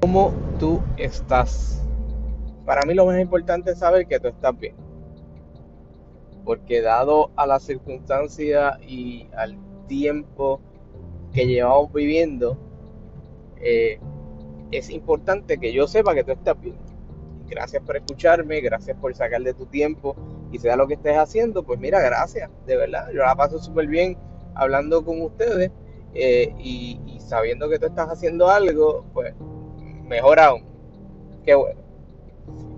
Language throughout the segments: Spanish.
¿Cómo tú estás? Para mí lo más importante es saber que tú estás bien. Porque dado a la circunstancia y al tiempo que llevamos viviendo, eh, es importante que yo sepa que tú estás bien. Gracias por escucharme, gracias por sacar de tu tiempo y sea lo que estés haciendo, pues mira, gracias, de verdad. Yo la paso súper bien hablando con ustedes eh, y, y sabiendo que tú estás haciendo algo, pues mejor aún. Qué bueno.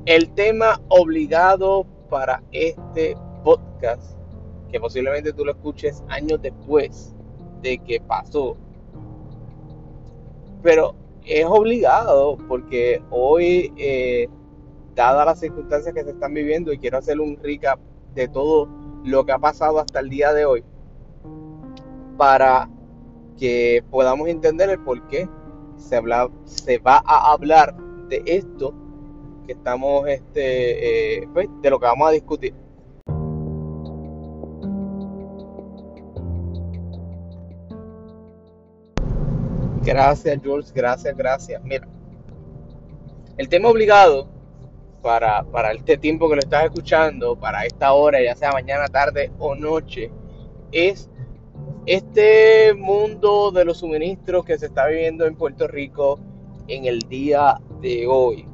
El tema obligado para este podcast, que posiblemente tú lo escuches años después de que pasó, pero es obligado porque hoy, eh, dadas las circunstancias que se están viviendo, y quiero hacer un recap de todo lo que ha pasado hasta el día de hoy, para que podamos entender el por qué se, habla, se va a hablar de esto que estamos, este, eh, pues, de lo que vamos a discutir. Gracias, Jules, gracias, gracias. Mira, el tema obligado para, para este tiempo que lo estás escuchando, para esta hora, ya sea mañana, tarde o noche, es este mundo de los suministros que se está viviendo en Puerto Rico en el día de hoy.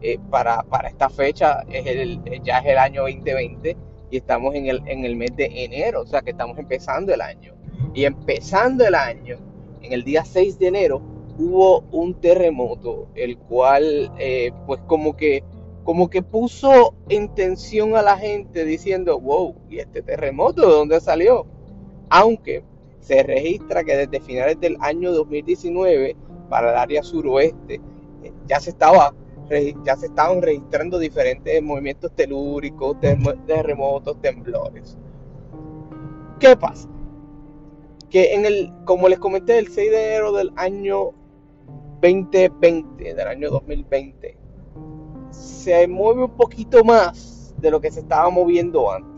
Eh, para, para, esta fecha es el, ya es el año 2020 y estamos en el, en el mes de enero, o sea que estamos empezando el año. Y empezando el año, en el día 6 de enero, hubo un terremoto, el cual eh, pues como que, como que puso en tensión a la gente diciendo, wow, ¿y este terremoto de dónde salió? Aunque se registra que desde finales del año 2019 para el área suroeste eh, ya se estaban registrando diferentes movimientos telúricos, terremotos, temblores. ¿Qué pasa? Que en el, como les comenté, el 6 de enero del año 2020, del año 2020, se mueve un poquito más de lo que se estaba moviendo antes.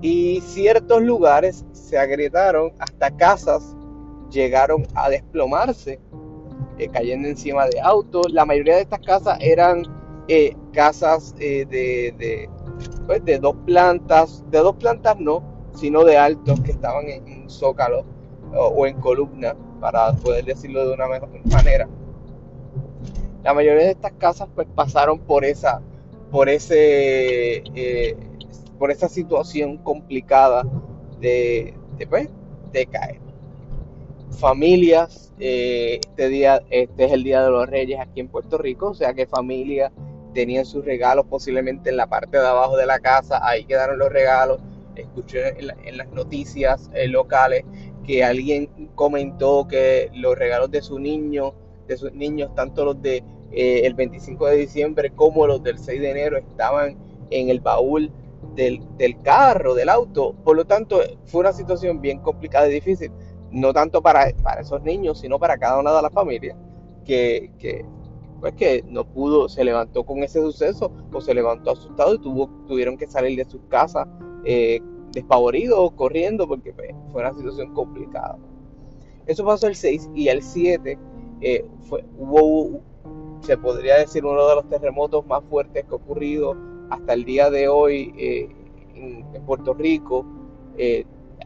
Y ciertos lugares se agrietaron, hasta casas llegaron a desplomarse eh, cayendo encima de autos. La mayoría de estas casas eran eh, casas eh, de, pues, de, dos plantas, de dos plantas no, sino de altos que estaban en, zócalo o, en columna, para poder decirlo de una mejor manera. La mayoría de estas casas pues pasaron por esa, por ese, por esa situación complicada de, de, pues, caer familias. Eh, este día, este es el día de los Reyes aquí en Puerto Rico, o sea que familias tenían sus regalos posiblemente en la parte de abajo de la casa, ahí quedaron los regalos. Escuché en, las noticias eh, locales que alguien comentó que los regalos de su niño, de sus niños, tanto los de eh, el 25 de diciembre como los del 6 de enero, estaban en el baúl del, del carro, del auto. Por lo tanto, fue una situación bien complicada y difícil no tanto para, para esos niños, sino para cada una de las familias que, que, pues que no pudo, se levantó con ese suceso o se levantó asustado y tuvo, tuvieron que salir de sus casas eh, despavoridos, corriendo, porque pues, fue una situación complicada. Eso pasó el 6 y el 7 eh, fue, hubo, se podría decir, uno de los terremotos más fuertes que ha ocurrido hasta el día de hoy eh, en, Puerto Rico. Eh,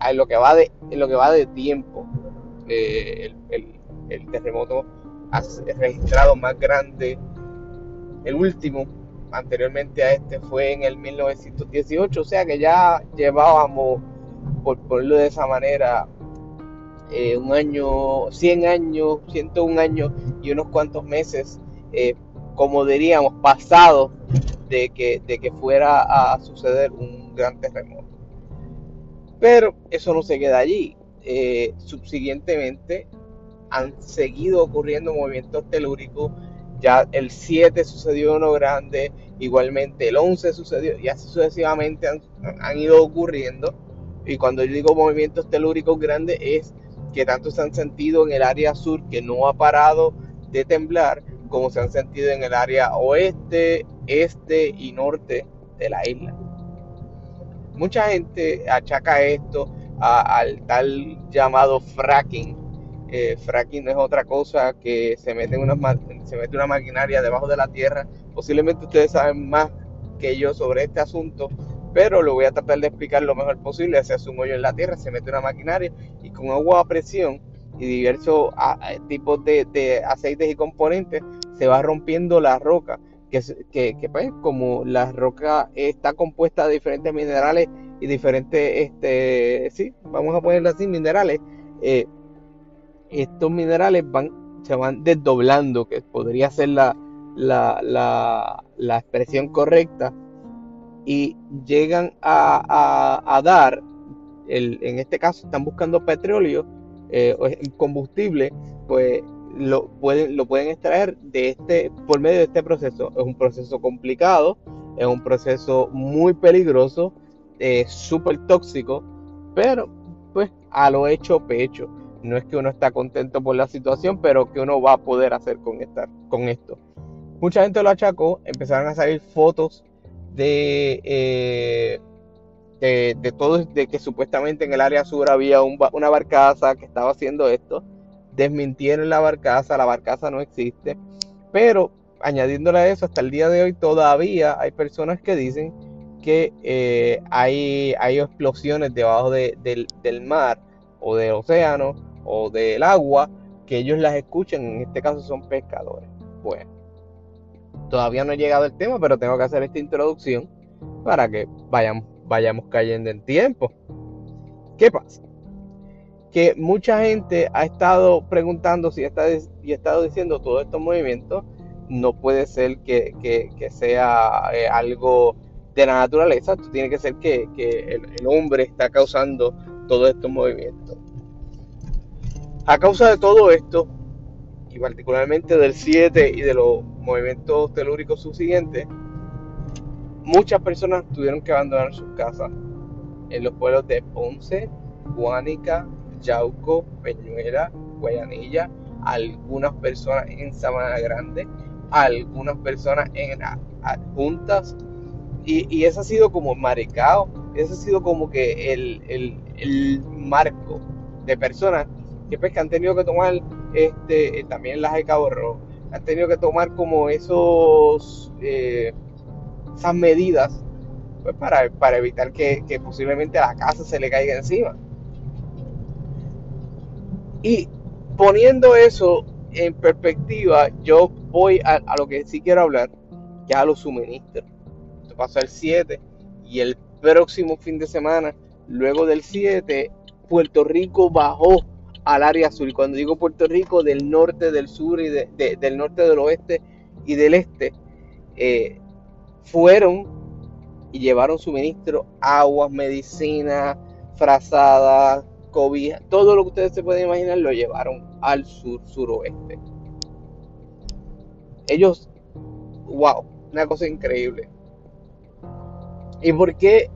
en lo que va de, en lo que va de tiempo, eh, el, el, terremoto registrado más grande, el último anteriormente a este fue en el 1918, o sea que ya llevábamos, por ponerlo de esa manera, eh, un año, 100 años, 101 años y unos cuantos meses, eh, como diríamos, pasados de que, de que fuera a suceder un gran terremoto. Pero eso no se queda allí. Eh, subsiguientemente han seguido ocurriendo movimientos telúricos. Ya el 7 sucedió uno grande, igualmente el 11 sucedió y así sucesivamente han, han ido ocurriendo. Y cuando yo digo movimientos telúricos grandes es que tanto se han sentido en el área sur que no ha parado de temblar, como se han sentido en el área oeste, este y norte de la isla. Mucha gente achaca esto al tal llamado fracking, Eh, fracking no es otra cosa que se mete, una, se mete una maquinaria debajo de la tierra. Posiblemente ustedes saben más que yo sobre este asunto, pero lo voy a tratar de explicar lo mejor posible. Se hace un hoyo en la tierra, se mete una maquinaria y con agua a presión y diversos tipos de, aceites y componentes se va rompiendo la roca. Que, que, pues como la roca está compuesta de diferentes minerales y diferentes, este, sí, vamos a ponerlo así, minerales, eh, estos minerales van, se van desdoblando, que podría ser la, la, la, expresión correcta, y llegan a, dar, el, en este caso están buscando petróleo, eh, combustible, pues lo pueden, lo pueden extraer de este, por medio de este proceso. Es un proceso complicado, es un proceso muy peligroso, eh, súper tóxico, pero pues a lo hecho pecho no es que uno está contento por la situación, pero que uno va a poder hacer con, con esto. Mucha gente lo achacó, empezaron a salir fotos de, eh, de, todo, de que supuestamente en el área sur había una barcaza que estaba haciendo esto. Desmintieron la barcaza, la barcaza no existe. Pero añadiéndole a eso, hasta el día de hoy todavía hay personas que dicen que eh, hay, hay explosiones debajo del, mar o del océano o del agua que ellos las escuchen, en este caso son pescadores. Bueno, todavía no he llegado el tema, pero tengo que hacer esta introducción para que vayamos, vayamos cayendo en tiempo. ¿Qué pasa? Que mucha gente ha estado preguntando si está y ha estado diciendo todos estos movimientos no puede ser que, sea eh, algo de la naturaleza, tiene que ser que, el, el hombre está causando todos estos movimientos. A causa de todo esto, y particularmente del 7 y de los movimientos telúricos subsiguientes, muchas personas tuvieron que abandonar sus casas en los pueblos de Ponce, Guánica, Yauco, Peñuela, Guayanilla, algunas personas en Sabana Grande, algunas personas en adjuntas, y, eso ha sido como marcado, eso ha sido como que el, marco de personas que pues que han tenido que tomar este eh, también las de Cabo Rojo han tenido que tomar como esos eh, esas medidas pues para, para evitar que, posiblemente a la casa se le caiga encima y poniendo eso en perspectiva yo voy a, lo que sí quiero hablar que es a los suministros esto pasó el 7 y el próximo fin de semana luego del 7 Puerto Rico bajó al área azul. Y cuando digo Puerto Rico, del norte, del sur y del norte, del oeste y del este, eh, fueron y llevaron suministro, aguas, medicina, frazadas, todo lo que ustedes se pueden imaginar lo llevaron al sur, suroeste. Ellos, wow, una cosa increíble. ¿Y por qué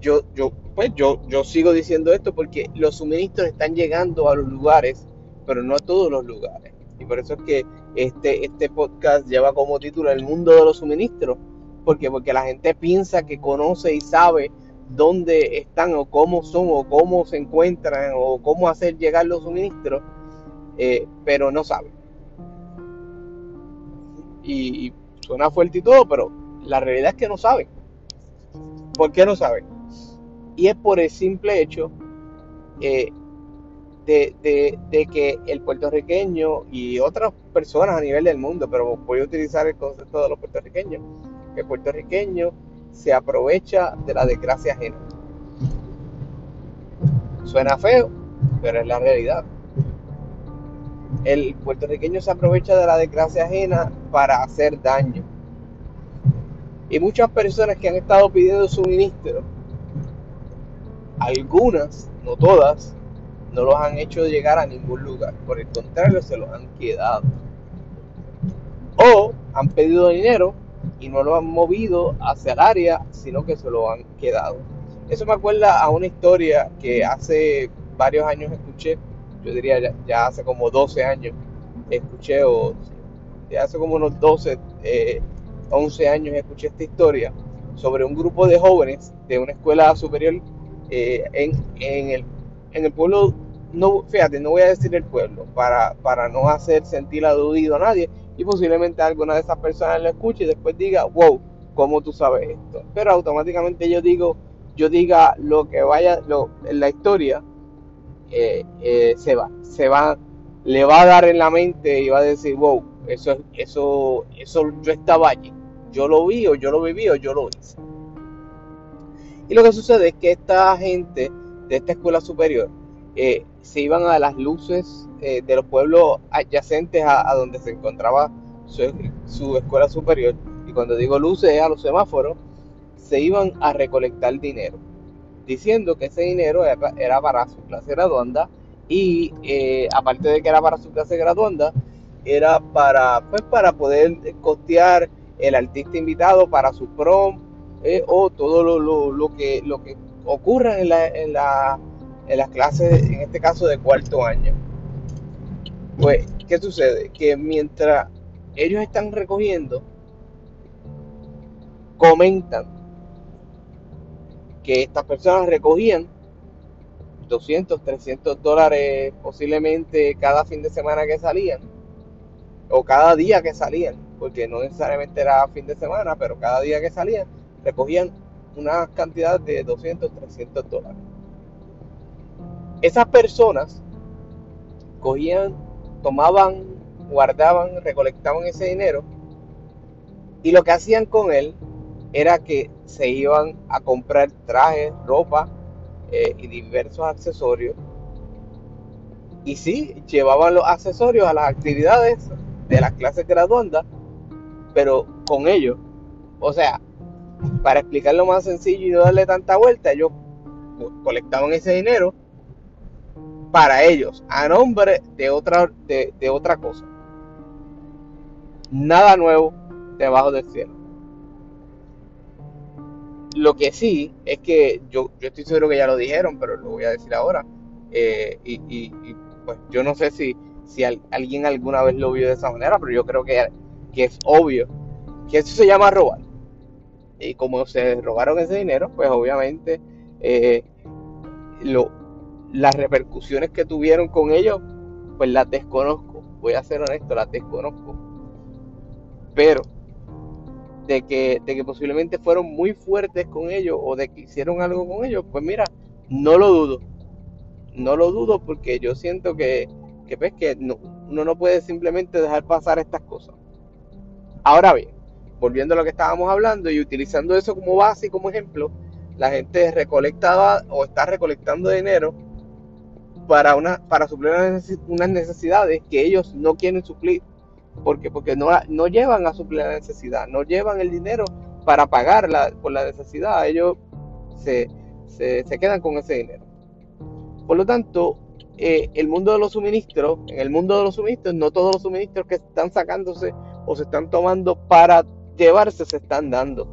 yo, yo pues yo, yo sigo diciendo esto porque los suministros están llegando a los lugares, pero no a todos los lugares. Y por eso es que este, este podcast lleva como título El mundo de los suministros. Porque, porque la gente piensa que conoce y sabe dónde están o cómo son o cómo se encuentran o cómo hacer llegar los suministros, eh, pero no sabe. Y, suena fuerte y todo, pero la realidad es que no saben. ¿Por qué no saben? Y es por el simple hecho eh, de, que el puertorriqueño y otras personas a nivel del mundo, pero voy a utilizar el concepto de los puertorriqueños, que el puertorriqueño se aprovecha de la desgracia ajena. Suena feo, pero es la realidad. El puertorriqueño se aprovecha de la desgracia ajena para hacer daño. Y muchas personas que han estado pidiendo suministro algunas, no todas, no los han hecho llegar a ningún lugar. Por el contrario, se los han quedado. O han pedido dinero y no lo han movido hacia el área, sino que se lo han quedado. Eso me acuerda a una historia que hace varios años escuché, yo diría ya, hace como 12 años escuché, o ya hace como unos 12, 11 eh, años escuché esta historia sobre un grupo de jóvenes de una escuela superior eh, en, el, en el pueblo no, fíjate, no voy a decir el pueblo para, para no hacer sentir aludido a nadie y posiblemente alguna de esas personas lo escuche y después diga, wow, ¿cómo tú sabes esto? Pero automáticamente yo digo, yo diga lo que vaya lo, en la historia, eh, eh, se va, se va, le va a dar en la mente y va a decir, wow, eso, eso, eso yo estaba allí, yo lo vi o yo lo viví o yo lo hice. Y lo que sucede es que esta gente de esta escuela superior eh, se iban a las luces de los pueblos adyacentes a, donde se encontraba su, escuela superior. Y cuando digo luces a los semáforos, se iban a recolectar dinero, diciendo que ese dinero era, para su clase graduanda y eh, aparte de que era para su clase graduanda, era para, pues, para poder costear el artista invitado para su prom eh, o todo lo, que, lo que ocurra en, la, en, la, en las clases, en este caso de cuarto año. Pues, ¿qué sucede? Que mientras ellos están recogiendo, comentan que estas personas recogían 200, 300 dólares posiblemente cada fin de semana que salían, o cada día que salían, porque no necesariamente era fin de semana, pero cada día que salían, recogían una cantidad de 200, 300 dólares. Esas personas cogían, tomaban, guardaban, recolectaban ese dinero y lo que hacían con él era que se iban a comprar trajes, ropa eh, y diversos accesorios. Y sí, llevaban los accesorios a las actividades de las clases graduandas, pero con ellos. O sea, para explicarlo más sencillo y no darle tanta vuelta, ellos colectaban ese dinero para ellos, a nombre de otra, de, otra cosa. Nada nuevo debajo del cielo. Lo que sí es que yo, yo estoy seguro que ya lo dijeron, pero lo voy a decir ahora. Eh, y, pues yo no sé si, si alguien alguna vez lo vio de esa manera, pero yo creo que, que es obvio que eso se llama robar. Y como se robaron ese dinero, pues obviamente eh, lo, las repercusiones que tuvieron con ellos, pues las desconozco. Voy a ser honesto, las desconozco. Pero de que, de que posiblemente fueron muy fuertes con ellos o de que hicieron algo con ellos, pues mira, no lo dudo. No lo dudo porque yo siento que, que, pues, que no, uno no puede simplemente dejar pasar estas cosas. Ahora bien, volviendo a lo que estábamos hablando y utilizando eso como base y como ejemplo, la gente recolectaba o está recolectando dinero para, una, para suplir unas necesidades que ellos no quieren suplir porque, porque no, no llevan a suplir la necesidad, no llevan el dinero para pagar por la necesidad, ellos se, quedan con ese dinero. Por lo tanto, eh, el mundo de los suministros, en el mundo de los suministros, no todos los suministros que están sacándose o se están tomando para llevarse se están dando.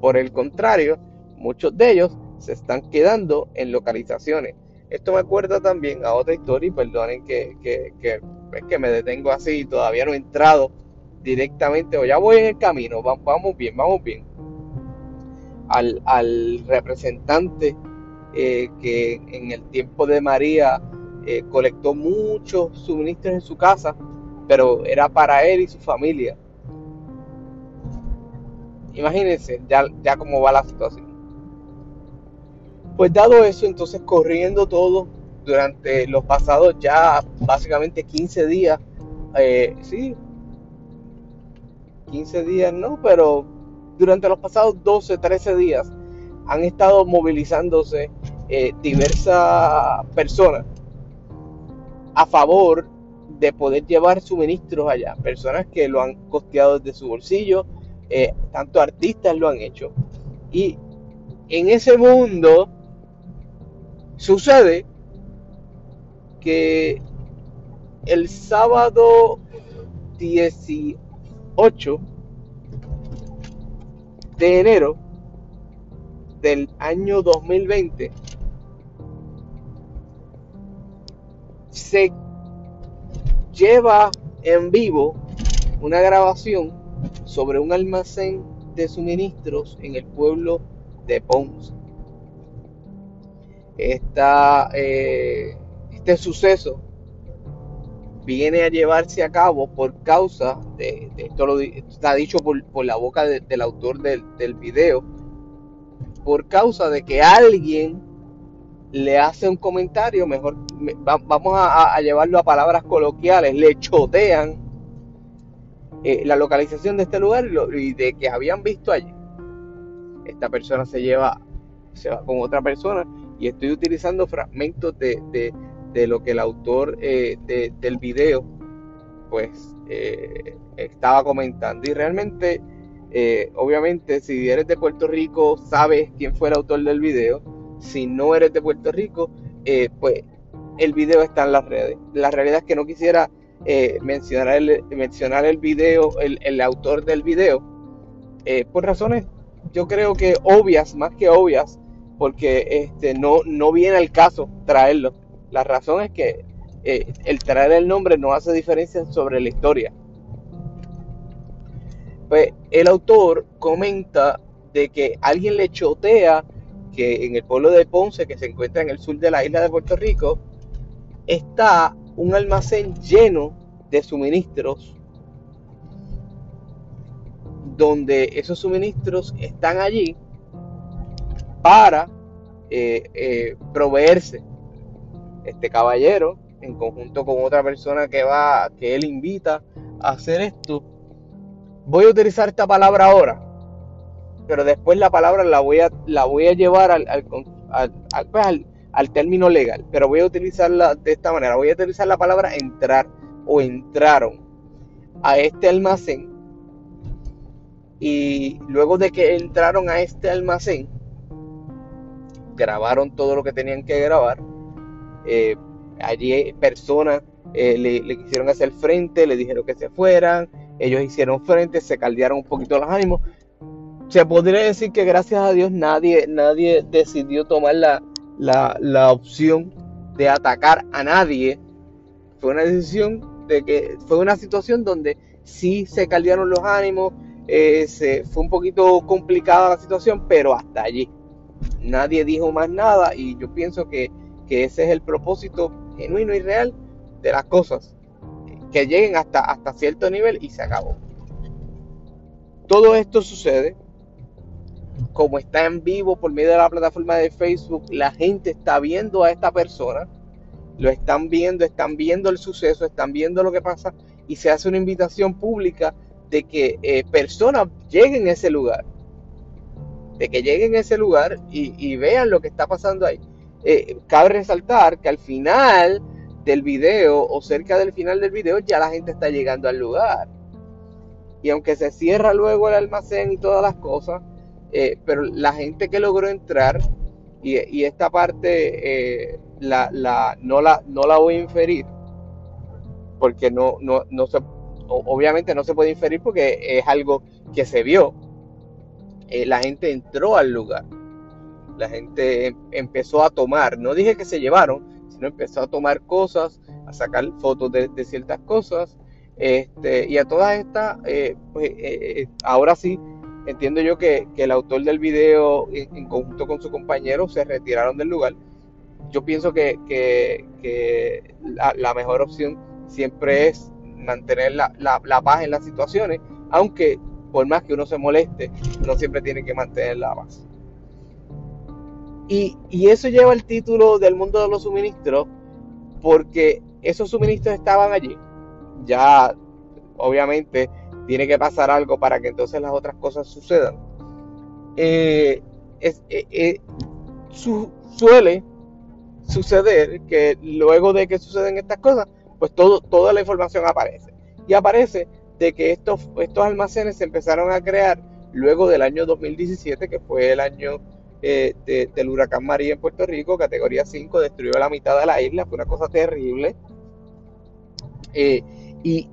Por el contrario, muchos de ellos se están quedando en localizaciones. Esto me acuerda también a otra historia, y perdonen que, que, que es que me detengo así, todavía no he entrado directamente, o ya voy en el camino, vamos bien, vamos bien. Al, representante eh, que en el tiempo de María eh, colectó muchos suministros en su casa, pero era para él y su familia. Imagínense ya, ya cómo va la situación. Pues dado eso, entonces corriendo todo durante los pasados ya básicamente 15 días, eh, sí, 15 días no, pero durante los pasados 12, 13 días han estado movilizándose eh, diversas personas a favor de poder llevar suministros allá, personas que lo han costeado desde su bolsillo, eh, tanto artistas lo han hecho. Y en ese mundo sucede que el sábado 18 de enero del año 2020 se lleva en vivo una grabación sobre un almacén de suministros en el pueblo de Ponce. Eh, este suceso viene a llevarse a cabo por causa de, esto lo está dicho por, la boca del autor del, video, por causa de que alguien le hace un comentario, mejor vamos a, llevarlo a palabras coloquiales, le chotean eh, la localización de este lugar y, de que habían visto allí. Esta persona se lleva, se va con otra persona y estoy utilizando fragmentos de de lo que el autor eh, del video pues eh, estaba comentando. Y realmente eh, obviamente si eres de Puerto Rico sabes quién fue el autor del video. Si no eres de Puerto Rico pues el video está en las redes. La realidad es que no quisiera mencionar el, mencionar el video el, el autor del video por razones yo creo que obvias más que obvias porque este no no viene al caso traerlo la razón es que eh, el traer el nombre no hace diferencia sobre la historia. Pues el autor comenta de que alguien le chotea que en el pueblo de Ponce, que se encuentra en el sur de la isla de Puerto Rico, está un almacén lleno de suministros, donde esos suministros están allí para eh, eh, proveerse este caballero, en conjunto con otra persona que va, que él invita a hacer esto, voy a utilizar esta palabra ahora, pero después la palabra la voy a, la voy a llevar al, al, pues, al, al término legal, pero voy a utilizarla de esta manera, voy a utilizar la palabra entrar o entraron a este almacén. Y luego de que entraron a este almacén, grabaron todo lo que tenían que grabar eh, allí personas eh, le, quisieron hacer frente, le dijeron que se fueran, ellos hicieron frente, se caldearon un poquito los ánimos. Se podría decir que gracias a Dios nadie, nadie decidió tomar la, la, opción de atacar a nadie. Fue una decisión de que fue una situación donde sí se caldearon los ánimos, eh, se, fue un poquito complicada la situación, pero hasta allí. Nadie dijo más nada y yo pienso que ese es el propósito genuino y real de las cosas, que lleguen hasta, hasta cierto nivel y se acabó. Todo esto sucede como está en vivo por medio de la plataforma de Facebook, la gente está viendo a esta persona, lo están viendo, están viendo el suceso, están viendo lo que pasa y se hace una invitación pública de que eh, personas lleguen a ese lugar, de que lleguen a ese lugar y vean lo que está pasando ahí. Eh, cabe resaltar que al final del video o cerca del final del video ya la gente está llegando al lugar. Y aunque se cierra luego el almacén y todas las cosas, eh, pero la gente que logró entrar, y, esta parte eh, la, no, la, no la voy a inferir, porque no, no, no se, obviamente no se puede inferir porque es algo que se vio. La gente entró al lugar la gente empezó a tomar, no dije que se llevaron, sino empezó a tomar cosas, a sacar fotos de, ciertas cosas, este, y a todas estas, eh, pues, eh, eh, ahora sí, entiendo yo que, el autor del video, en, conjunto con su compañero, se retiraron del lugar. Yo pienso que, la, mejor opción siempre es mantener la, la paz en las situaciones, aunque por más que uno se moleste, no siempre tiene que mantener la paz. Y, eso lleva el título del mundo de los suministros porque esos suministros estaban allí. Ya, obviamente, tiene que pasar algo para que entonces las otras cosas sucedan. Eh, eh, eh, suele suceder que luego de que suceden estas cosas, pues todo, toda la información aparece. Y aparece de que estos, estos almacenes se empezaron a crear luego del año 2017, que fue el año eh, del huracán María en Puerto Rico, categoría 5, destruyó la mitad de la isla, fue una cosa terrible. Eh, y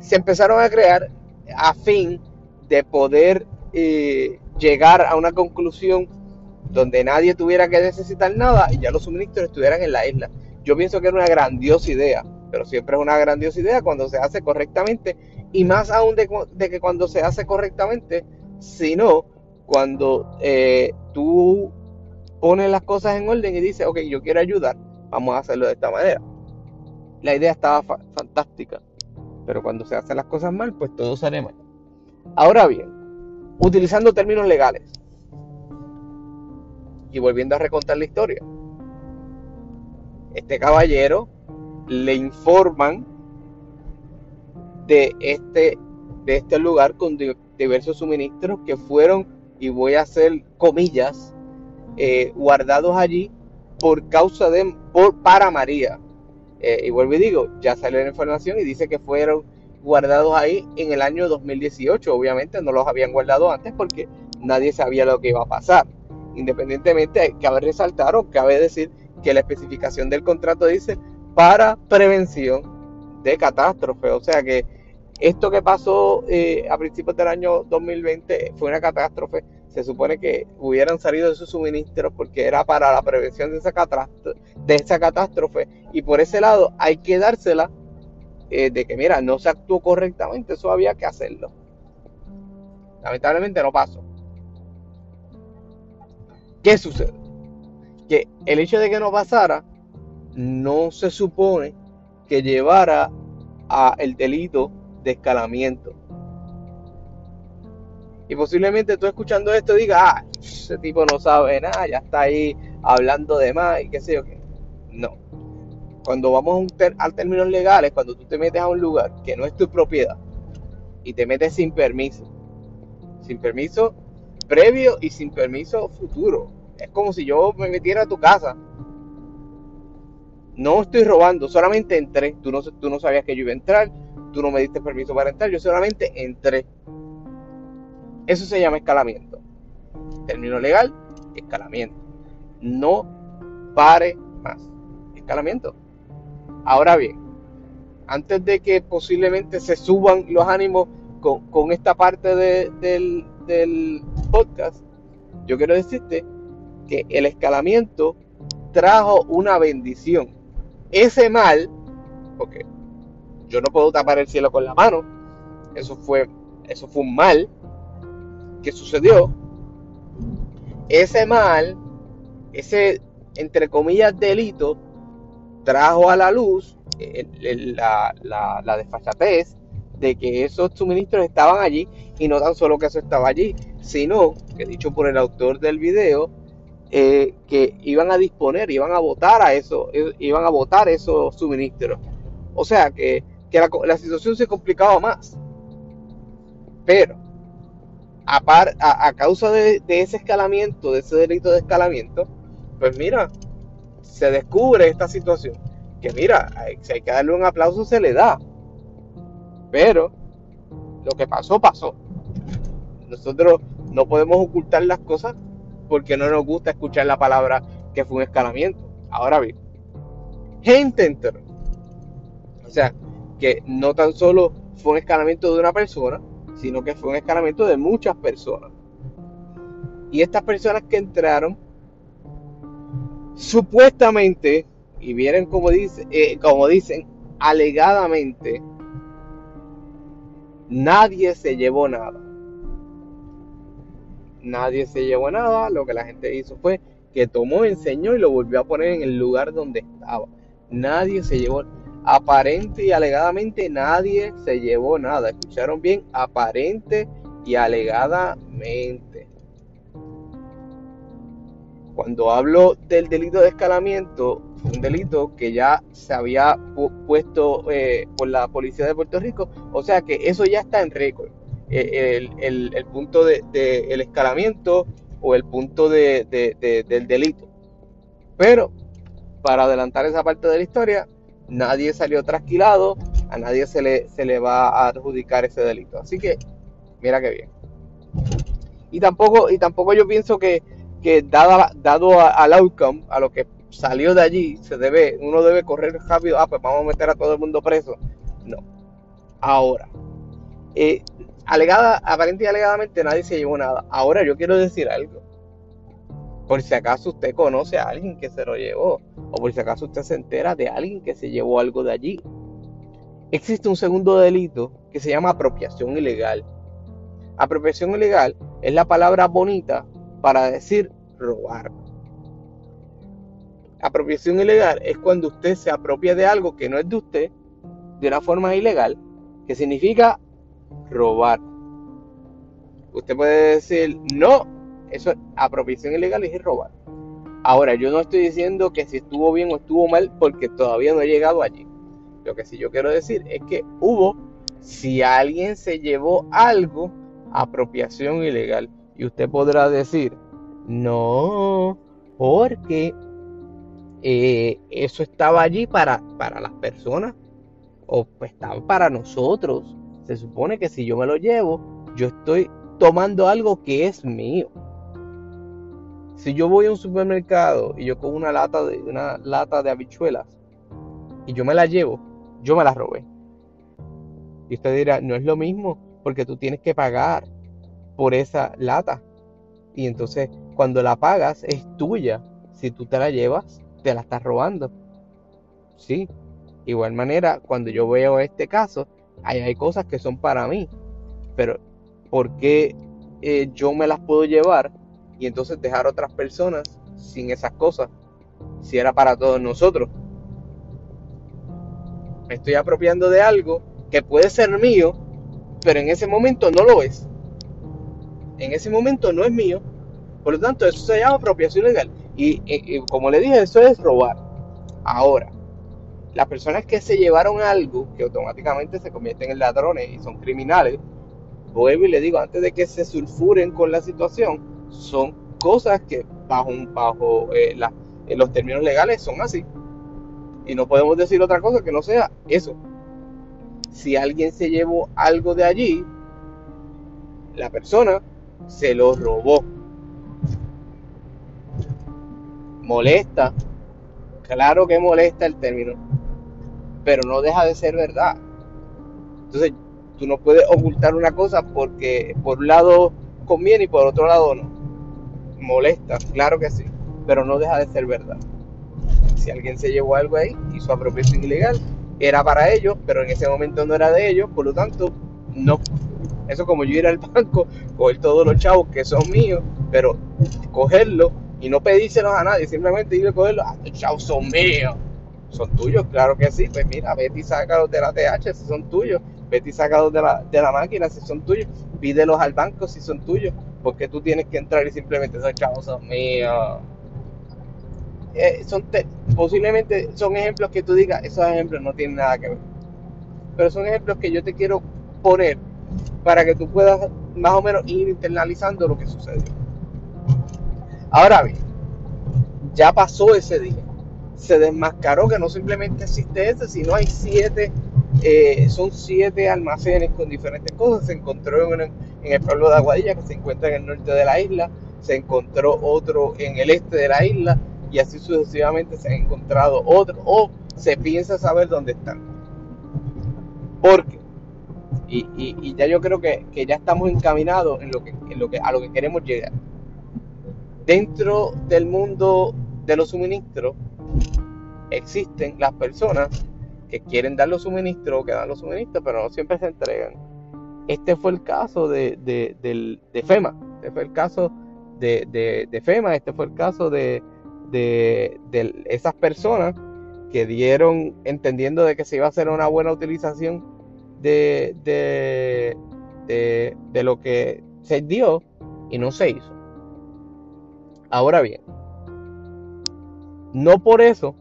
se empezaron a crear a fin de poder eh, llegar a una conclusión donde nadie tuviera que necesitar nada y ya los suministros estuvieran en la isla. Yo pienso que era una grandiosa idea, pero siempre es una grandiosa idea cuando se hace correctamente y más aún de, que cuando se hace correctamente, sino cuando eh, tú pones las cosas en orden y dices, ok, yo quiero ayudar, vamos a hacerlo de esta manera. La idea estaba fantástica, pero cuando se hacen las cosas mal, pues todo sale mal. Ahora bien, utilizando términos legales y volviendo a recontar la historia, este caballero le informan de este, de este lugar con diversos suministros que fueron, y voy a hacer comillas, eh, guardados allí por causa de, por, para María. Eh, y vuelvo y digo, ya salió la información y dice que fueron guardados ahí en el año 2018. Obviamente no los habían guardado antes porque nadie sabía lo que iba a pasar. Independientemente, cabe resaltar o cabe decir que la especificación del contrato dice para prevención de catástrofe. O sea que esto que pasó eh, a principios del año 2020 fue una catástrofe. Se supone que hubieran salido de sus suministros porque era para la prevención de esa, de esa catástrofe. Y por ese lado hay que dársela eh, de que, mira, no se actuó correctamente, eso había que hacerlo. Lamentablemente no pasó. ¿Qué sucede? Que el hecho de que no pasara no se supone que llevara a el delito de escalamiento. Y posiblemente tú escuchando esto digas, ah, ese tipo no sabe nada, ya está ahí hablando de más y qué sé yo qué. No. Cuando vamos a, términos legales, cuando tú te metes a un lugar que no es tu propiedad y te metes sin permiso, sin permiso previo y sin permiso futuro. Es como si yo me metiera a tu casa. No estoy robando, solamente entré. Tú no, tú no sabías que yo iba a entrar tú no me diste permiso para entrar, yo solamente entré. Eso se llama escalamiento. Término legal, escalamiento. No pare más. Escalamiento. Ahora bien, antes de que posiblemente se suban los ánimos con, esta parte del, del podcast, yo quiero decirte que el escalamiento trajo una bendición. Ese mal, porque yo no puedo tapar el cielo con la mano. Eso fue, eso fue un mal que sucedió. Ese mal, ese entre comillas delito, trajo a la luz eh, la, la, desfachatez de que esos suministros estaban allí y no tan solo que eso estaba allí, sino que dicho por el autor del video, eh, que iban a disponer, iban a votar a eso, eh, iban a votar esos suministros. O sea que que la, situación se complicaba más. Pero, a, a, causa de, ese escalamiento, de ese delito de escalamiento, pues mira, se descubre esta situación. Que mira, si hay que darle un aplauso, se le da. Pero, lo que pasó, pasó. Nosotros no podemos ocultar las cosas porque no nos gusta escuchar la palabra que fue un escalamiento. Ahora bien, gente entera. O sea, que no tan solo fue un escalamiento de una persona, sino que fue un escalamiento de muchas personas. Y estas personas que entraron, supuestamente, y vienen como, dice, eh, como dicen, alegadamente, nadie se llevó nada. Nadie se llevó nada, lo que la gente hizo fue que tomó, enseñó y lo volvió a poner en el lugar donde estaba. Nadie se llevó Aparente y alegadamente nadie se llevó nada. ¿Escucharon bien? Aparente y alegadamente. Cuando hablo del delito de escalamiento, fue un delito que ya se había puesto eh, por la policía de Puerto Rico. O sea que eso ya está en récord. Eh, el, punto del de, escalamiento o el punto del delito. Pero, para adelantar esa parte de la historia, nadie salió trasquilado, a nadie se le, se le va a adjudicar ese delito. Así que, mira qué bien. Y tampoco, y tampoco yo pienso que, que dado, dado al outcome, a lo que salió de allí, se debe, uno debe correr rápido, ah, pues vamos a meter a todo el mundo preso. No. Ahora, eh, alegada, y alegadamente nadie se llevó nada. Ahora yo quiero decir algo. Por si acaso usted conoce a alguien que se lo llevó, o por si acaso usted se entera de alguien que se llevó algo de allí. Existe un segundo delito que se llama apropiación ilegal. Apropiación ilegal es la palabra bonita para decir robar. Apropiación ilegal es cuando usted se apropia de algo que no es de usted de una forma ilegal, que significa robar. Usted puede decir, no, eso es apropiación ilegal es robar. Ahora, yo no estoy diciendo que si estuvo bien o estuvo mal porque todavía no he llegado allí. Lo que sí yo quiero decir es que hubo, si alguien se llevó algo, apropiación ilegal. Y usted podrá decir, no, porque eh, eso estaba allí para, para las personas o pues, estaba para nosotros. Se supone que si yo me lo llevo, yo estoy tomando algo que es mío. Si yo voy a un supermercado y yo cojo una lata de una lata de habichuelas y yo me la llevo, yo me la robé. Y usted dirá, no es lo mismo porque tú tienes que pagar por esa lata. Y entonces cuando la pagas es tuya. Si tú te la llevas, te la estás robando. Sí. Igual manera, cuando yo veo este caso, hay, hay cosas que son para mí. Pero, ¿por qué eh, yo me las puedo llevar y entonces dejar a otras personas sin esas cosas? Si era para todos nosotros. Me estoy apropiando de algo que puede ser mío, pero en ese momento no lo es. En ese momento no es mío, por lo tanto, eso se llama apropiación legal. Y, como le dije, eso es robar. Ahora, las personas que se llevaron algo que automáticamente se convierten en ladrones y son criminales, vuelvo y le digo, antes de que se sulfuren con la situación, son cosas que bajo, bajo eh, en los términos legales son así. Y no podemos decir otra cosa que no sea eso. Si alguien se llevó algo de allí, la persona se lo robó molesta, claro que molesta el término, pero no deja de ser verdad. Entonces, tú no puedes ocultar una cosa porque por un lado conviene y por otro lado no. Molesta, claro que sí, pero no deja de ser verdad. Si alguien se llevó algo ahí, hizo apropiación ilegal, era para ellos, pero en ese momento no era de ellos, por lo tanto, no. Eso como yo ir al banco, coger todos los chavos que son míos, pero cogerlo y no pedírselos a nadie, simplemente ir a cogerlos, ah, chavos son míos. ¿Son tuyos? Claro que sí. Pues mira, vete y sácalos de la TH si son tuyos. Vete y sácalos de la, de la máquina si son tuyos. Pídelos al banco si son tuyos. Porque tú tienes que entrar y simplemente chavos son míos. Eh, posiblemente son ejemplos que tú digas, esos ejemplos no tienen nada que ver. Pero son ejemplos que yo te quiero poner para que tú puedas más o menos ir internalizando lo que sucedió. Ahora bien, ya pasó ese día. Se desmascaró que no simplemente existe ese, sino hay siete, eh, son siete almacenes con diferentes cosas. Se encontró en, el pueblo de Aguadilla, que se encuentra en el norte de la isla. Se encontró otro en el este de la isla. Y así sucesivamente se han encontrado otros. O se piensa saber dónde están. Porque y, y, ya yo creo que, que, ya estamos encaminados en lo que, en lo que, a lo que queremos llegar dentro del mundo de los suministros existen las personas que quieren dar los suministros que dan los suministros, pero no siempre se entregan. Este fue el caso de, FEMA, este fue el caso de, FEMA, este fue el caso de, esas personas que dieron, entendiendo de que se iba a hacer una buena utilización de, de lo que se dio y no se hizo. Ahora bien, no por eso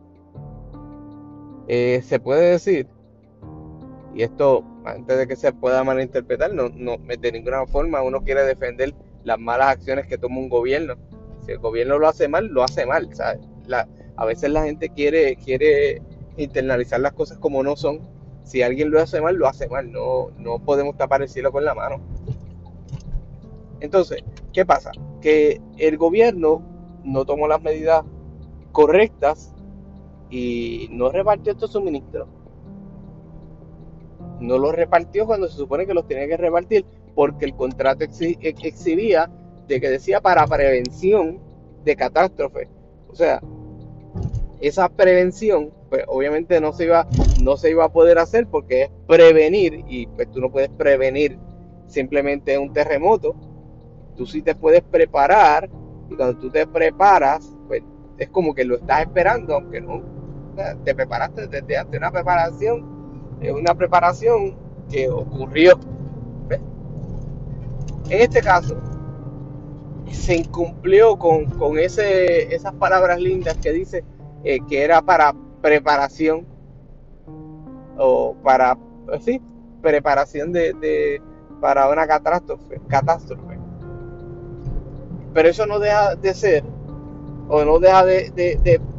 eh, se puede decir, y esto antes de que se pueda malinterpretar, no, no, de ninguna forma uno quiere defender las malas acciones que toma un gobierno. Si el gobierno lo hace mal, lo hace mal. a veces la gente quiere, quiere internalizar las cosas como no son. Si alguien lo hace mal, lo hace mal. No, no podemos tapar el cielo con la mano. Entonces, ¿qué pasa? Que el gobierno no tomó las medidas correctas y no repartió estos suministros. No los repartió cuando se supone que los tenía que repartir porque el contrato exhibía de que decía para prevención de catástrofe. O sea, esa prevención, pues obviamente no se iba, no se iba a poder hacer porque es prevenir y pues tú no puedes prevenir simplemente un terremoto tú sí te puedes preparar y cuando tú te preparas, pues es como que lo estás esperando, aunque no. te preparaste desde antes, una preparación, es una preparación que ocurrió. En este caso, se incumplió con, ese, esas palabras lindas que dice eh, que era para preparación o para, sí, preparación de, para una catástrofe, catástrofe. Pero eso no deja de ser, o no deja de,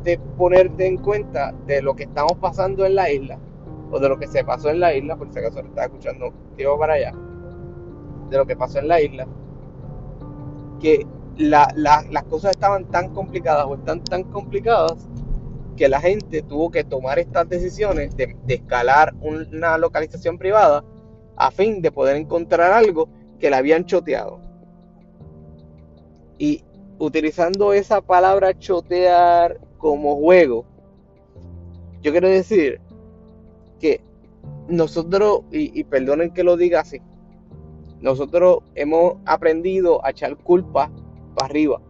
de, ponerte en cuenta de lo que estamos pasando en la isla, o de lo que se pasó en la isla, por si acaso lo estaba escuchando, llevo para allá, de lo que pasó en la isla, que las cosas estaban tan complicadas o están tan complicadas que la gente tuvo que tomar estas decisiones de, escalar una localización privada a fin de poder encontrar algo que le habían choteado. Y utilizando esa palabra chotear como juego, yo quiero decir que nosotros, y, y perdonen que lo diga así, nosotros hemos aprendido a echar culpa para arriba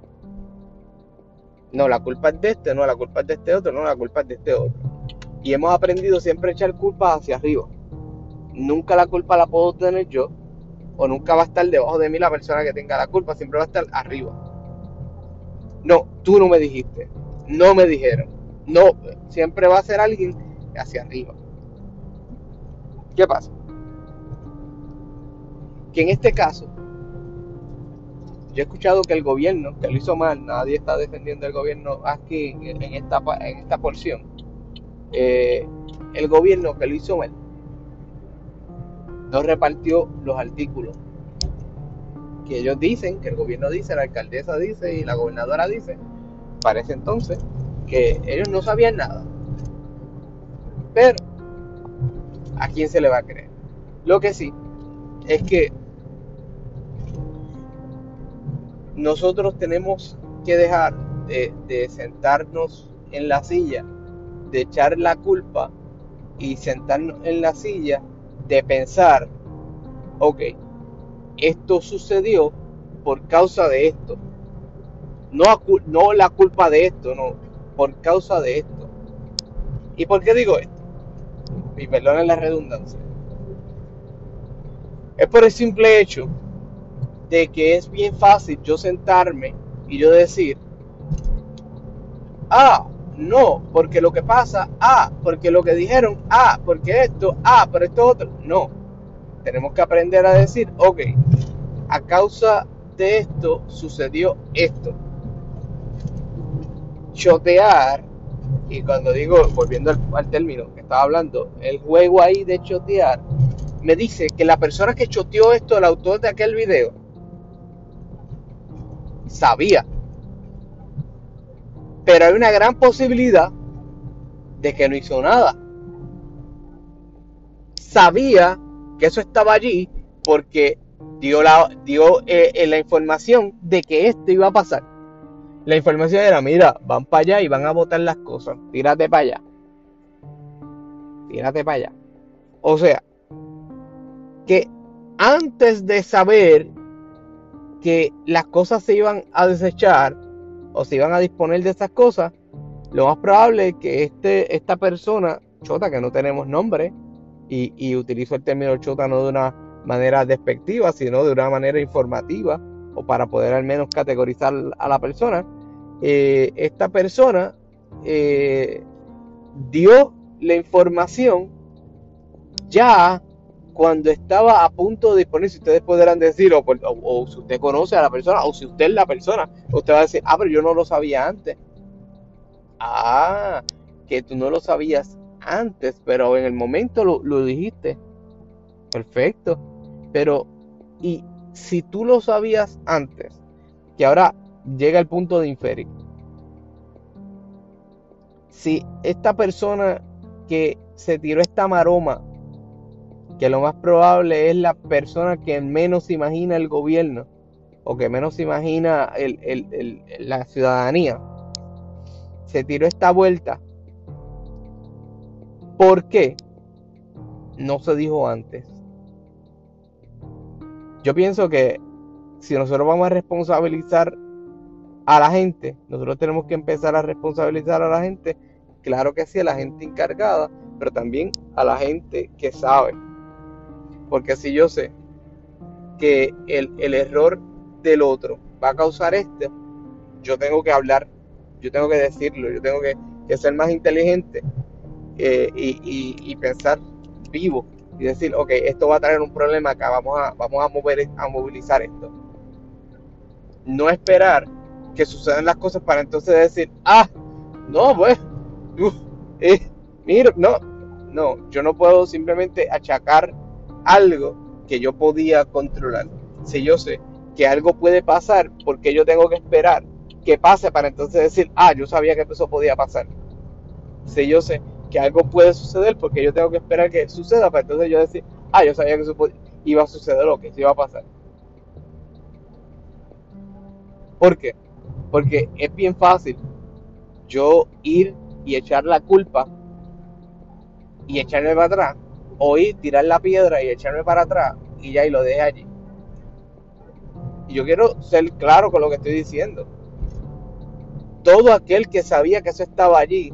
no, la culpa es de este, no, la culpa es de este otro, no, la culpa es de este otro. Y hemos aprendido siempre a echar culpa hacia arriba. Nunca la culpa la puedo tener yo, o nunca va a estar debajo de mí la persona que tenga la culpa, siempre va a estar arriba. No, tú no me dijiste, no me dijeron, no, siempre va a ser alguien hacia arriba. ¿Qué pasa? Que en este caso, yo he escuchado que el gobierno, que lo hizo mal, nadie está defendiendo el gobierno aquí en, esta, en esta porción. Eh, el gobierno que lo hizo mal no repartió los artículos que ellos dicen, que el gobierno dice, la alcaldesa dice y la gobernadora dice, parece entonces que ellos no sabían nada. Pero, ¿a quién se le va a creer? Lo que sí es que nosotros tenemos que dejar de, sentarnos en la silla, de echar la culpa y sentarnos en la silla de pensar, ok, esto sucedió por causa de esto. No, no la culpa de esto, no, por causa de esto. ¿Y por qué digo esto? Y perdonen la redundancia. Es por el simple hecho de que es bien fácil yo sentarme y yo decir, ah, no, porque lo que pasa, ah, porque lo que dijeron, ah, porque esto, ah, pero esto otro. No, tenemos que aprender a decir, ok, a causa de esto sucedió esto. Chotear, y cuando digo, volviendo al, término que estaba hablando, el juego ahí de chotear, me dice que la persona que choteó esto, el autor de aquel video, sabía. Pero hay una gran posibilidad de que no hizo nada. Sabía que eso estaba allí porque dio la, dio, eh, eh, la información de que esto iba a pasar. La información era, mira, van para allá y van a botar las cosas. Tírate para allá. Tírate para allá. O sea, que antes de saber que las cosas se iban a desechar o se iban a disponer de esas cosas, lo más probable es que este, esta persona, chota, que no tenemos nombre, y, y utilizo el término chota no de una manera despectiva, sino de una manera informativa, o para poder al menos categorizar a la persona, eh, esta persona eh, dio la información ya cuando estaba a punto de disponer, si ustedes podrán decir, o, si usted conoce a la persona, o si usted es la persona, usted va a decir, ah, pero yo no lo sabía antes. Ah, que tú no lo sabías antes, pero en el momento lo, lo dijiste. Perfecto. Pero, y si tú lo sabías antes, que ahora llega el punto de inferir. Si esta persona que se tiró esta maroma que lo más probable es la persona que menos imagina el gobierno o que menos imagina la ciudadanía. Se tiró esta vuelta. ¿Por qué? No se dijo antes. Yo pienso que si nosotros vamos a responsabilizar a la gente, nosotros tenemos que empezar a responsabilizar a la gente, claro que sí, a la gente encargada, pero también a la gente que sabe. Porque si yo sé que el, error del otro va a causar esto, yo tengo que hablar, yo tengo que decirlo, yo tengo que, ser más inteligente eh, y, pensar vivo y decir, ok, esto va a traer un problema acá, vamos a, vamos a, mover, a movilizar esto. No esperar que sucedan las cosas para entonces decir, ah, no, pues, eh, mira, no, no, yo no puedo simplemente achacar algo que yo podía controlar. Si yo sé que algo puede pasar, porque yo tengo que esperar que pase para entonces decir, ah, yo sabía que eso podía pasar. Si yo sé que algo puede suceder, porque yo tengo que esperar que suceda para entonces yo decir, ah, yo sabía que eso iba a suceder lo que se iba a pasar. ¿Por qué? Porque es bien fácil yo ir y echar la culpa y echarme para atrás, o ir, tirar la piedra y echarme para atrás y ya y lo deje allí. Y yo quiero ser claro con lo que estoy diciendo. Todo aquel que sabía que eso estaba allí,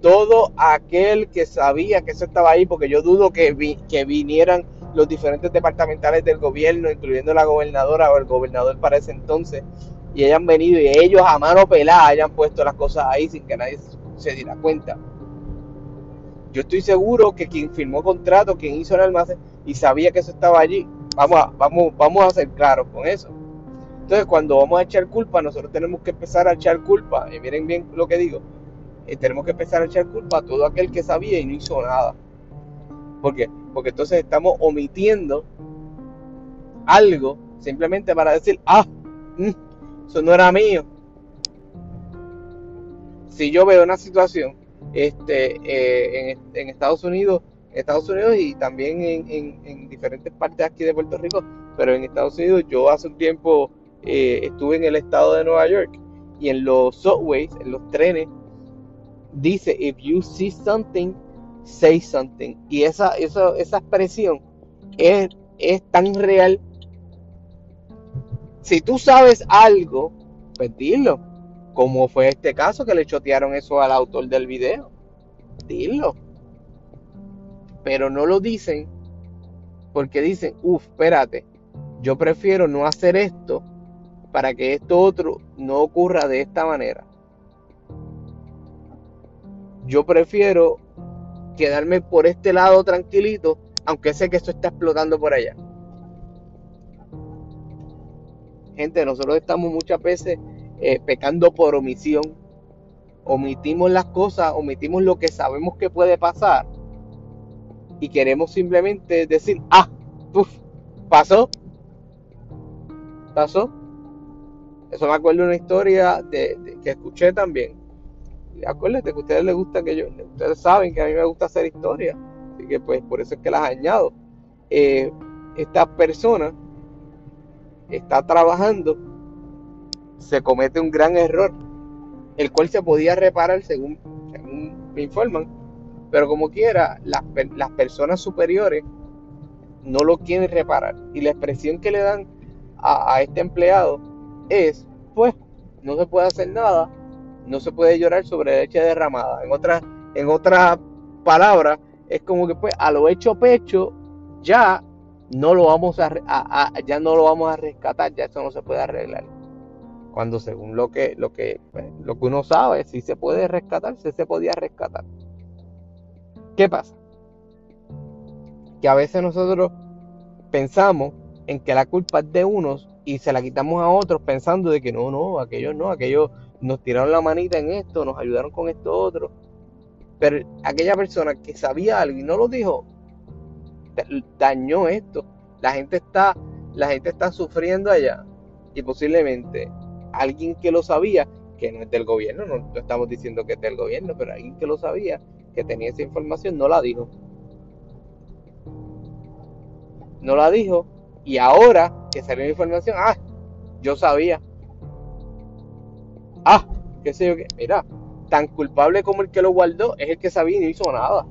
todo aquel que sabía que eso estaba ahí, porque yo dudo que, vinieran los diferentes departamentales del gobierno, incluyendo la gobernadora o el gobernador para ese entonces, y hayan venido y ellos a mano pelada hayan puesto las cosas ahí sin que nadie se diera cuenta. Yo estoy seguro que quien firmó contrato, quien hizo el almacén y sabía que eso estaba allí, vamos a, vamos, vamos a ser claros con eso. Entonces, cuando vamos a echar culpa, nosotros tenemos que empezar a echar culpa, y miren bien lo que digo, tenemos que empezar a echar culpa a todo aquel que sabía y no hizo nada. ¿Por qué? Porque entonces estamos omitiendo algo simplemente para decir, ah, mm, eso no era mío. Si yo veo una situación este, eh, en, Estados Unidos, Estados Unidos y también en, diferentes partes aquí de Puerto Rico, pero en Estados Unidos yo hace un tiempo eh, estuve en el estado de Nueva York y en los subways, en los trenes, dice, if you see something, say something. Y esa, esa, esa expresión es, es tan real. Si tú sabes algo, pues dilo como fue este caso que le chotearon eso al autor del video. Dilo. Pero no lo dicen porque dicen, uff, espérate, yo prefiero no hacer esto para que esto otro no ocurra de esta manera. Yo prefiero quedarme por este lado tranquilito, aunque sé que esto está explotando por allá. Gente, nosotros estamos muchas veces eh, pecando por omisión. Omitimos las cosas, omitimos lo que sabemos que puede pasar y queremos simplemente decir, ah, pasó, pasó. Eso me acuerdo de una historia que escuché también. Acuérdense que a ustedes les gusta que yo, ustedes saben que a mí me gusta hacer historias, así que pues por eso es que las añado. Eh, esta persona está trabajando se comete un gran error, el cual se podía reparar según, me informan, pero como quiera, las, las personas superiores no lo quieren reparar. Y la expresión que le dan a, este empleado es, pues, no se puede hacer nada, no se puede llorar sobre leche derramada. En otras en otra palabras, es como que pues a lo hecho pecho ya no lo vamos a, ya no lo vamos a rescatar, ya eso no se puede arreglar cuando según lo que, lo que, pues, lo que uno sabe, si se puede rescatar, si se podía rescatar. ¿Qué pasa? Que a veces nosotros pensamos en que la culpa es de unos y se la quitamos a otros pensando de que no, no, aquellos no, aquellos nos tiraron la manita en esto, nos ayudaron con esto otro. Pero aquella persona que sabía algo y no lo dijo, dañó esto. La gente está, la gente está sufriendo allá y posiblemente alguien que lo sabía, que no es del gobierno, no, estamos diciendo que es del gobierno, pero alguien que lo sabía, que tenía esa información, no la dijo. No la dijo. Y ahora que salió la información, ah, yo sabía. Ah, qué sé yo qué. Mira, tan culpable como el que lo guardó es el que sabía y no hizo nada.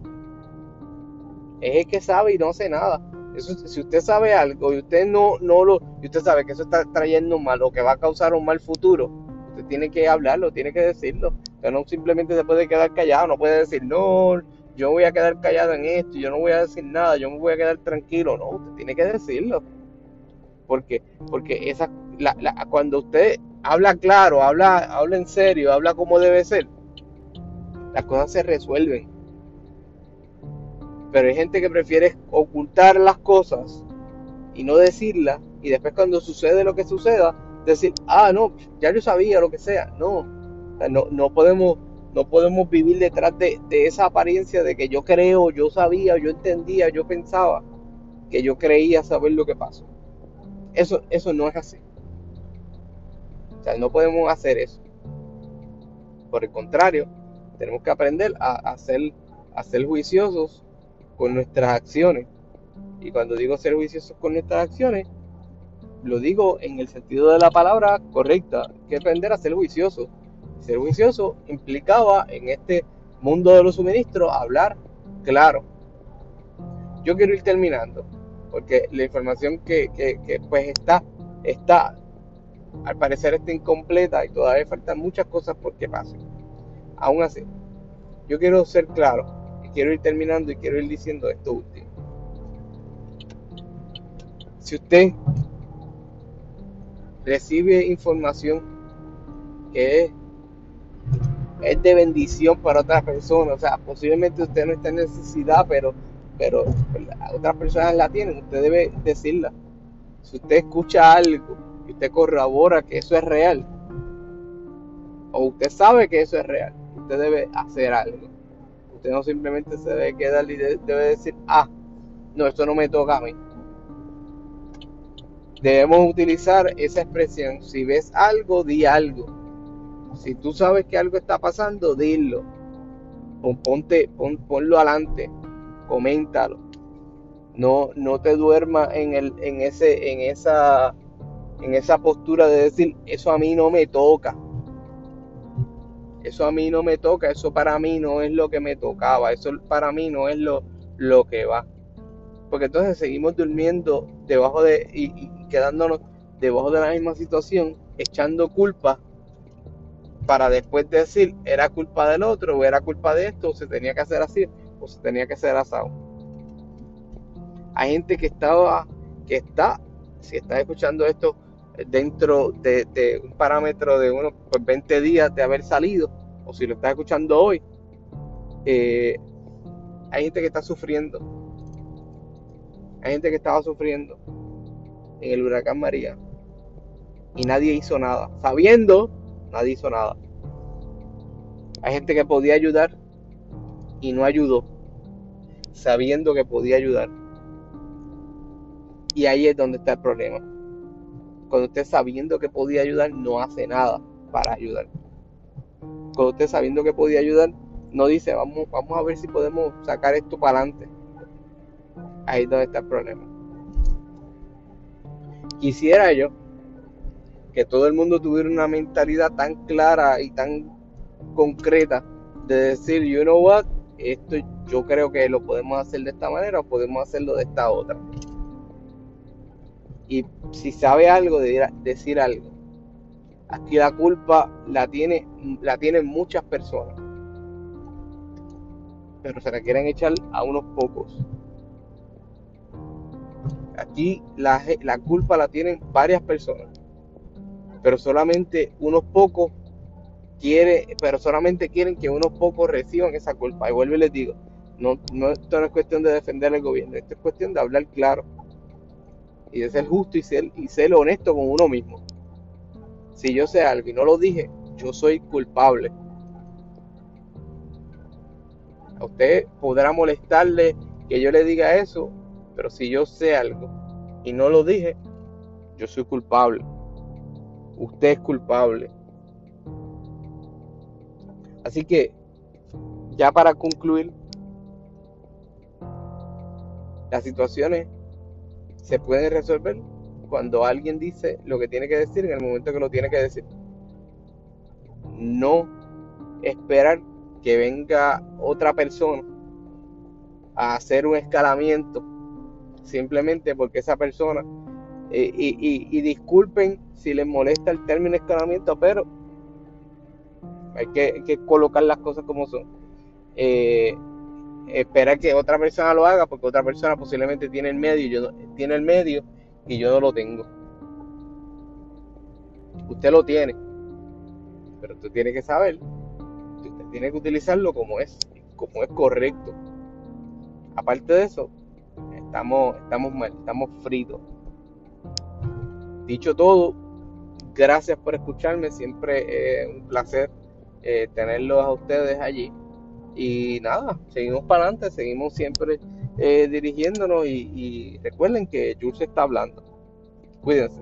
Es el que sabe y no hace nada. Eso, si usted sabe algo y usted no, no lo, y usted sabe que eso está trayendo mal o que va a causar un mal futuro, usted tiene que hablarlo, tiene que decirlo. Usted no simplemente se puede quedar callado, no puede decir, no, yo voy a quedar callado en esto, yo no voy a decir nada, yo me voy a quedar tranquilo. No, usted tiene que decirlo. Porque, porque esa, cuando usted habla claro, habla, habla en serio, habla como debe ser, las cosas se resuelven. Pero hay gente que prefiere ocultar las cosas y no decirlas, y después cuando sucede lo que suceda, decir, ah, no, ya yo sabía lo que sea. No, no, no podemos no podemos vivir detrás de, esa apariencia de que yo creo, yo sabía, yo entendía, yo pensaba que yo creía saber lo que pasó. Eso, eso no es así. Sea, no podemos hacer eso. Por el contrario, tenemos que aprender a, ser, a ser juiciosos con nuestras acciones. Y cuando digo ser juiciosos con nuestras acciones, lo digo en el sentido de la palabra correcta, que aprender a ser juiciosos ser juicioso implicaba en este mundo de los suministros hablar claro. Yo quiero ir terminando, porque la información que, pues está, está, al parecer está incompleta y todavía faltan muchas cosas por que pasen. Aún así, yo quiero ser claro y quiero ir terminando y quiero ir diciendo esto último. Si usted recibe información que es de bendición para otras personas. O sea, posiblemente usted no está en necesidad, pero, pero otras personas la tienen. Usted debe decirla. Si usted escucha algo y usted corrobora que eso es real, o usted sabe que eso es real, usted debe hacer algo. Usted no simplemente se debe quedar y debe decir, ah, no, esto no me toca a mí. Debemos utilizar esa expresión. Si ves algo, di algo si tú sabes que algo está pasando, dilo. ponte, ponlo adelante, coméntalo. No, no te duermas en, en, ese, en, esa, en esa postura de decir, eso a mí no me toca. Eso a mí no me toca, eso para mí no es lo que me tocaba, eso para mí no es lo, lo que va. Porque entonces seguimos durmiendo debajo de y, y quedándonos debajo de la misma situación, echando culpa para después decir era culpa del otro o era culpa de esto o se tenía que hacer así o se tenía que hacer asado. Hay gente que estaba, que está, si está escuchando esto dentro de, un parámetro de unos 20 pues, días de haber salido o si lo está escuchando hoy, eh, hay gente que está sufriendo. Hay gente que estaba sufriendo en el huracán María y nadie hizo nada, sabiendo nadie hizo nada. Hay gente que podía ayudar y no ayudó, sabiendo que podía ayudar. Y ahí es donde está el problema. Cuando usted sabiendo que podía ayudar, no hace nada para ayudar. Cuando usted sabiendo que podía ayudar, no dice, vamos, vamos a ver si podemos sacar esto para adelante. Ahí es donde está el problema. Quisiera yo que todo el mundo tuviera una mentalidad tan clara y tan concreta de decir, you know what, esto yo creo que lo podemos hacer de esta manera o podemos hacerlo de esta otra. Y si sabe algo, de decir algo. Aquí la culpa la, tiene, la tienen muchas personas. Pero se la quieren echar a unos pocos. Aquí la, la culpa la tienen varias personas pero solamente unos pocos quiere, pero solamente quieren que unos pocos reciban esa culpa. Y vuelvo y les digo, no, no, esto no es cuestión de defender al gobierno, esto es cuestión de hablar claro y de ser justo y ser, y ser honesto con uno mismo. Si yo sé algo y no lo dije, yo soy culpable. A usted podrá molestarle que yo le diga eso, pero si yo sé algo y no lo dije, yo soy culpable usted es culpable. Así que, ya para concluir, las situaciones se pueden resolver cuando alguien dice lo que tiene que decir en el momento que lo tiene que decir. No esperar que venga otra persona a hacer un escalamiento simplemente porque esa persona, eh, y, disculpen si les molesta el término escalamiento, pero hay que, colocar las cosas como son. Eh, espera que otra persona lo haga porque otra persona posiblemente tiene el medio, yo tiene el medio y yo no lo tengo. Usted lo tiene, pero usted tiene que saber usted tiene que utilizarlo como es, como es correcto. Aparte de eso, estamos, estamos mal, estamos fritos. Dicho todo, gracias por escucharme, siempre es un placer eh, tenerlos a ustedes allí. Y nada, seguimos para adelante, seguimos siempre eh, dirigiéndonos y, y recuerden que Jules está hablando. Cuídense.